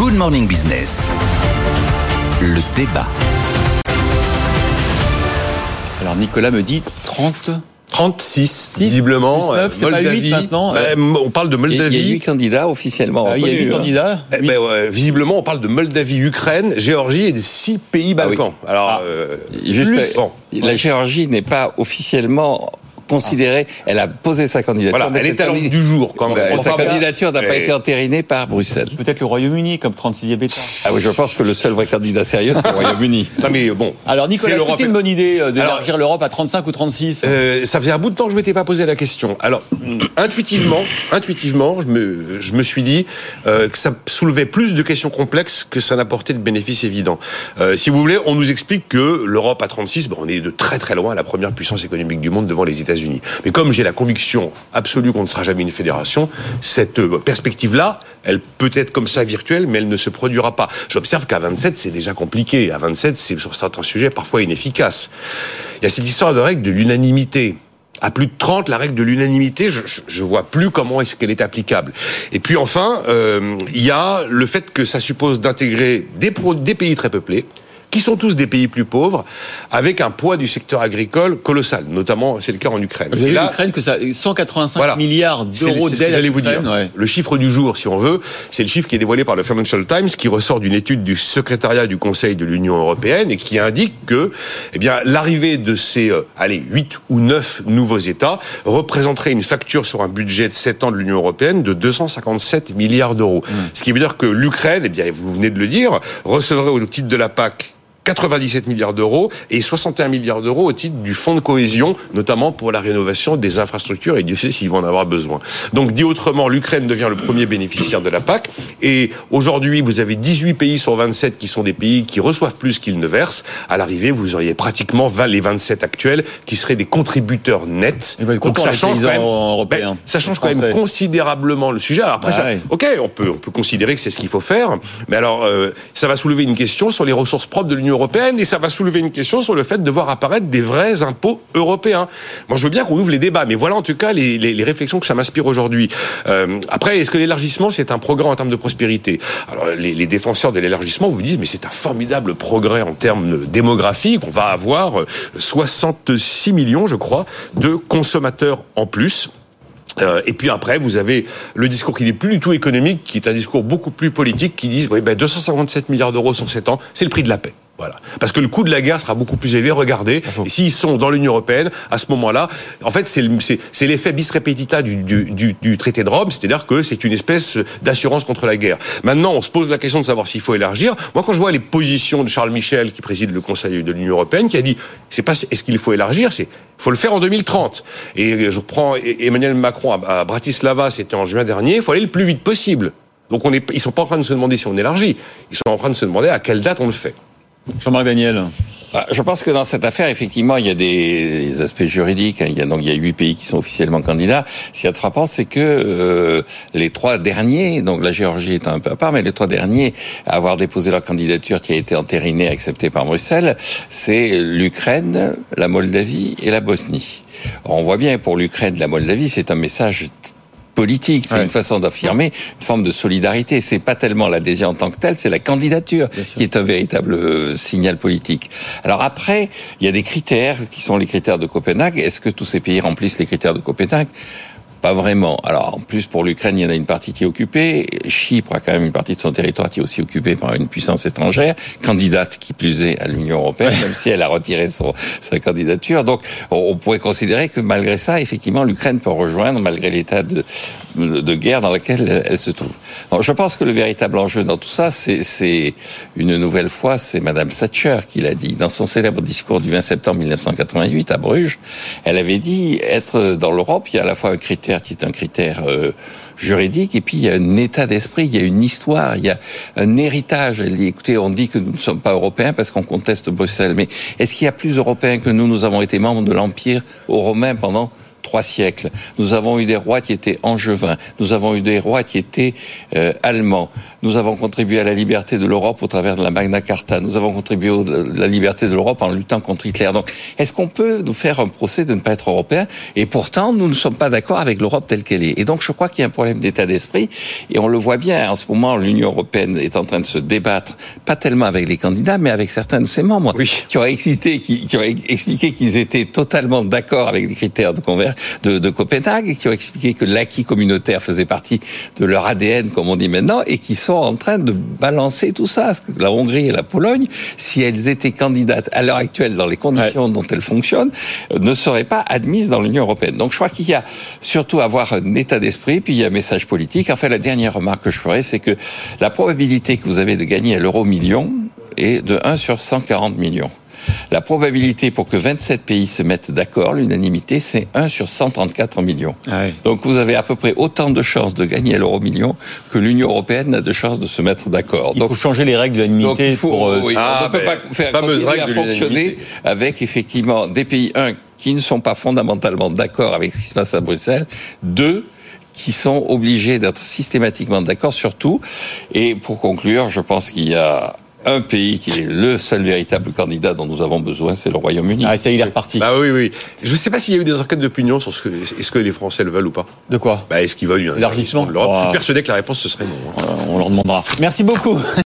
Good Morning Business. Le débat. Alors Nicolas me dit 30 36, visiblement. 19, c'est pas 8 maintenant. Ben, on parle de Moldavie. il y a huit candidats officiellement Ah, il y a reconnus, 8 hein. candidats. Eh ben, ouais, visiblement, on parle de Moldavie, Ukraine, Géorgie et des six pays Ah oui. Balkans. Alors, Ah. euh, Juste, plus- bon. la Géorgie n'est pas officiellement considérée. Elle a posé sa candidature. Voilà, mais elle est à l'ordre du jour quand même. Sa candidature n'a pas été entérinée par Bruxelles. Peut-être le Royaume-Uni comme 36e État. Ah oui, je pense que le seul vrai candidat sérieux, c'est le Royaume-Uni. Non mais bon. Alors Nicolas, est-ce que l'Europe. c'est une bonne idée euh, d'élargir l'Europe à 35 ou 36 Euh, ça faisait un bout de temps que je m'étais pas posé la question. Alors, intuitivement, intuitivement, je me, je me suis dit euh, que ça soulevait plus de questions complexes que ça n'apportait de bénéfices évidents. Euh, si vous voulez, on nous explique que l'Europe à 36, bon, on est de très très loin la première puissance économique du monde devant les États-Unis. Mais comme j'ai la conviction absolue qu'on ne sera jamais une fédération, cette euh, perspective-là, elle peut être comme ça virtuelle, mais elle ne se produira pas. J'observe qu'à 27, c'est déjà compliqué. À 27, c'est sur certains sujets parfois inefficace. Il y a cette histoire de règle de l'unanimité. À plus de 30, la règle de l'unanimité, je, je, vois plus comment est-ce qu'elle est applicable. Et puis enfin, euh, il y a le fait que ça suppose d'intégrer des pays très peuplés, qui sont tous des pays plus pauvres, avec un poids du secteur agricole colossal. Notamment, c'est le cas en Ukraine. Vous avez l'Ukraine que ça 185 Voilà. milliards d'euros d'aide j'allais vous dire. ouais. Le chiffre du jour, si on veut, c'est le chiffre qui est dévoilé par le Financial Times, qui ressort d'une étude du secrétariat du Conseil de l'Union européenne et qui indique que, eh bien, l'arrivée de ces, euh, allez, 8 ou 9 nouveaux États représenterait une facture sur un budget de 7 ans de l'Union européenne de 257 milliards d'euros. Mmh. Ce qui veut dire que l'Ukraine, eh bien, vous venez de le dire, recevrait au titre de la PAC 97 milliards d'euros et 61 milliards d'euros au titre du fonds de cohésion, notamment pour la rénovation des infrastructures, et Dieu sait s'ils vont en avoir besoin. Donc, dit autrement, l'Ukraine devient le premier bénéficiaire de la PAC, et aujourd'hui, vous avez 18 pays sur 27 qui sont des pays qui reçoivent plus qu'ils ne versent. À l'arrivée, vous auriez pratiquement 20, les 27 actuels qui seraient des contributeurs nets. Donc, ça change quand même, ben, ça change quand même considérablement le sujet. Alors après, Bah ça, ouais. ok, on peut, on peut considérer que c'est ce qu'il faut faire, mais alors euh, ça va soulever une question sur les ressources propres de l'Union et ça va soulever une question sur le fait de voir apparaître des vrais impôts européens. Moi, je veux bien qu'on ouvre les débats, mais voilà en tout cas les, réflexions que ça m'inspire aujourd'hui. Euh, après, est-ce que l'élargissement c'est un progrès en termes de prospérité? Alors, les, défenseurs de l'élargissement vous disent, mais c'est un formidable progrès en termes démographiques. On va avoir euh, 66 millions, je crois, de consommateurs en plus. Euh, et puis après, vous avez le discours qui n'est plus du tout économique, qui est un discours beaucoup plus politique, qui dit oui, ben 257 milliards d'euros sur 7 ans, c'est le prix de la paix. Voilà. Parce que le coût de la guerre sera beaucoup plus élevé. Regardez, et s'ils sont dans l'Union européenne, à ce moment-là, en fait, c'est le- c'est c'est l'effet bis repetita du, du, du, du traité de Rome, c'est-à-dire que c'est une espèce d'assurance contre la guerre. Maintenant, on se pose la question de savoir s'il faut élargir. Moi, quand je vois les positions de Charles Michel, qui préside le Conseil de l'Union européenne, qui a dit, c'est pas est-ce qu'il faut élargir, c'est faut le faire en 2030. Et je reprends Emmanuel Macron à à Bratislava, c'était en juin dernier, il faut aller le plus vite possible. Donc on est, ils sont pas en train de se demander si on élargit, ils sont en train de se demander à quelle date on le fait. Jean-Marc Daniel. Ah, Je pense que dans cette affaire, effectivement, il y a des aspects juridiques. hein. Il y a donc il y a huit pays qui sont officiellement candidats. Ce qui est frappant, c'est que euh, les trois derniers, donc la Géorgie est un peu à part, mais les trois derniers à avoir déposé leur candidature qui a été entérinée, acceptée par Bruxelles, c'est l'Ukraine, la Moldavie et la Bosnie. On voit bien pour l'Ukraine, la Moldavie, c'est un message politique, c'est Ouais. une façon d'affirmer une forme de solidarité. C'est pas tellement l'adhésion en tant que telle, c'est la candidature qui est un véritable euh, signal politique. Alors après, il y a des critères qui sont les critères de Copenhague. Est-ce que tous ces pays remplissent les critères de Copenhague? Pas vraiment. Alors, en plus, pour l'Ukraine, il y en a une partie qui est occupée. Chypre a quand même une partie de son territoire qui est aussi occupée par une puissance étrangère, candidate qui plus est à l'Union européenne, même si elle a retiré son, sa candidature. Donc, on, on pourrait considérer que malgré ça, effectivement, l'Ukraine peut rejoindre, malgré l'état de, de, guerre dans lequel elle, se trouve. Je pense que le véritable enjeu dans tout ça, c'est c'est une nouvelle fois, c'est Madame Thatcher qui l'a dit dans son célèbre discours du 20 septembre 1988 à Bruges. Elle avait dit être dans l'Europe, il y a à la fois un critère qui est un critère euh, juridique et puis il y a un état d'esprit, il y a une histoire, il y a un héritage. Elle dit écoutez, on dit que nous ne sommes pas européens parce qu'on conteste Bruxelles, mais est-ce qu'il y a plus européens que nous? Nous avons été membres de l'Empire romain pendant trois siècles. Nous avons eu des rois qui étaient angevins. Nous avons eu des rois qui étaient euh, allemands. Nous avons contribué à la liberté de l'Europe au travers de la Magna Carta. Nous avons contribué à la liberté de l'Europe en luttant contre Hitler. Donc, est-ce qu'on peut nous faire un procès de ne pas être européen? Et pourtant, nous ne sommes pas d'accord avec l'Europe telle qu'elle est. Et donc, je crois qu'il y a un problème d'état d'esprit. Et on le voit bien. En ce moment, l'Union européenne est en train de se débattre, pas tellement avec les candidats, mais avec certains de ses membres Oui. qui ont existé, qui, qui expliqué qu'ils étaient totalement d'accord avec les critères de, de, de Copenhague, et qui ont expliqué que l'acquis communautaire faisait partie de leur ADN, comme on dit maintenant, et qui sont en train de balancer tout ça. La Hongrie et la Pologne, si elles étaient candidates à l'heure actuelle dans les conditions dont elles fonctionnent, euh, ne seraient pas admises dans l'Union européenne. Donc je crois qu'il y a surtout à avoir un état d'esprit, puis il y a un message politique. Enfin, la dernière remarque que je ferai, c'est que la probabilité que vous avez de gagner à l'euro million est de 1 sur 140 millions. La probabilité pour que 27 pays se mettent d'accord, l'unanimité, c'est 1 sur 134 millions. Ah ouais. Donc vous avez à peu près autant de chances de gagner à l'euro million que l'Union européenne a de chances de se mettre d'accord. Il Donc faut changer les règles de l'unanimité pour. euh, oui, Ah, on ne peut ben, pas faire continuer à fonctionner avec effectivement des pays un qui ne sont pas fondamentalement d'accord avec ce qui se passe à Bruxelles, deux qui sont obligés d'être systématiquement d'accord sur tout. Et pour conclure, je pense qu'il y a un pays qui est le seul véritable candidat dont nous avons besoin, c'est le Royaume-Uni. Ah, ça y est, il est reparti. Bah oui, oui. Je ne sais pas s'il y a eu des enquêtes d'opinion sur ce que est-ce que les Français le veulent ou pas. De quoi? Bah, est-ce qu'ils veulent un Élargissement de l'Europe Je Oh. suis persuadé que la réponse ce serait non. hein. On leur demandera. Merci beaucoup.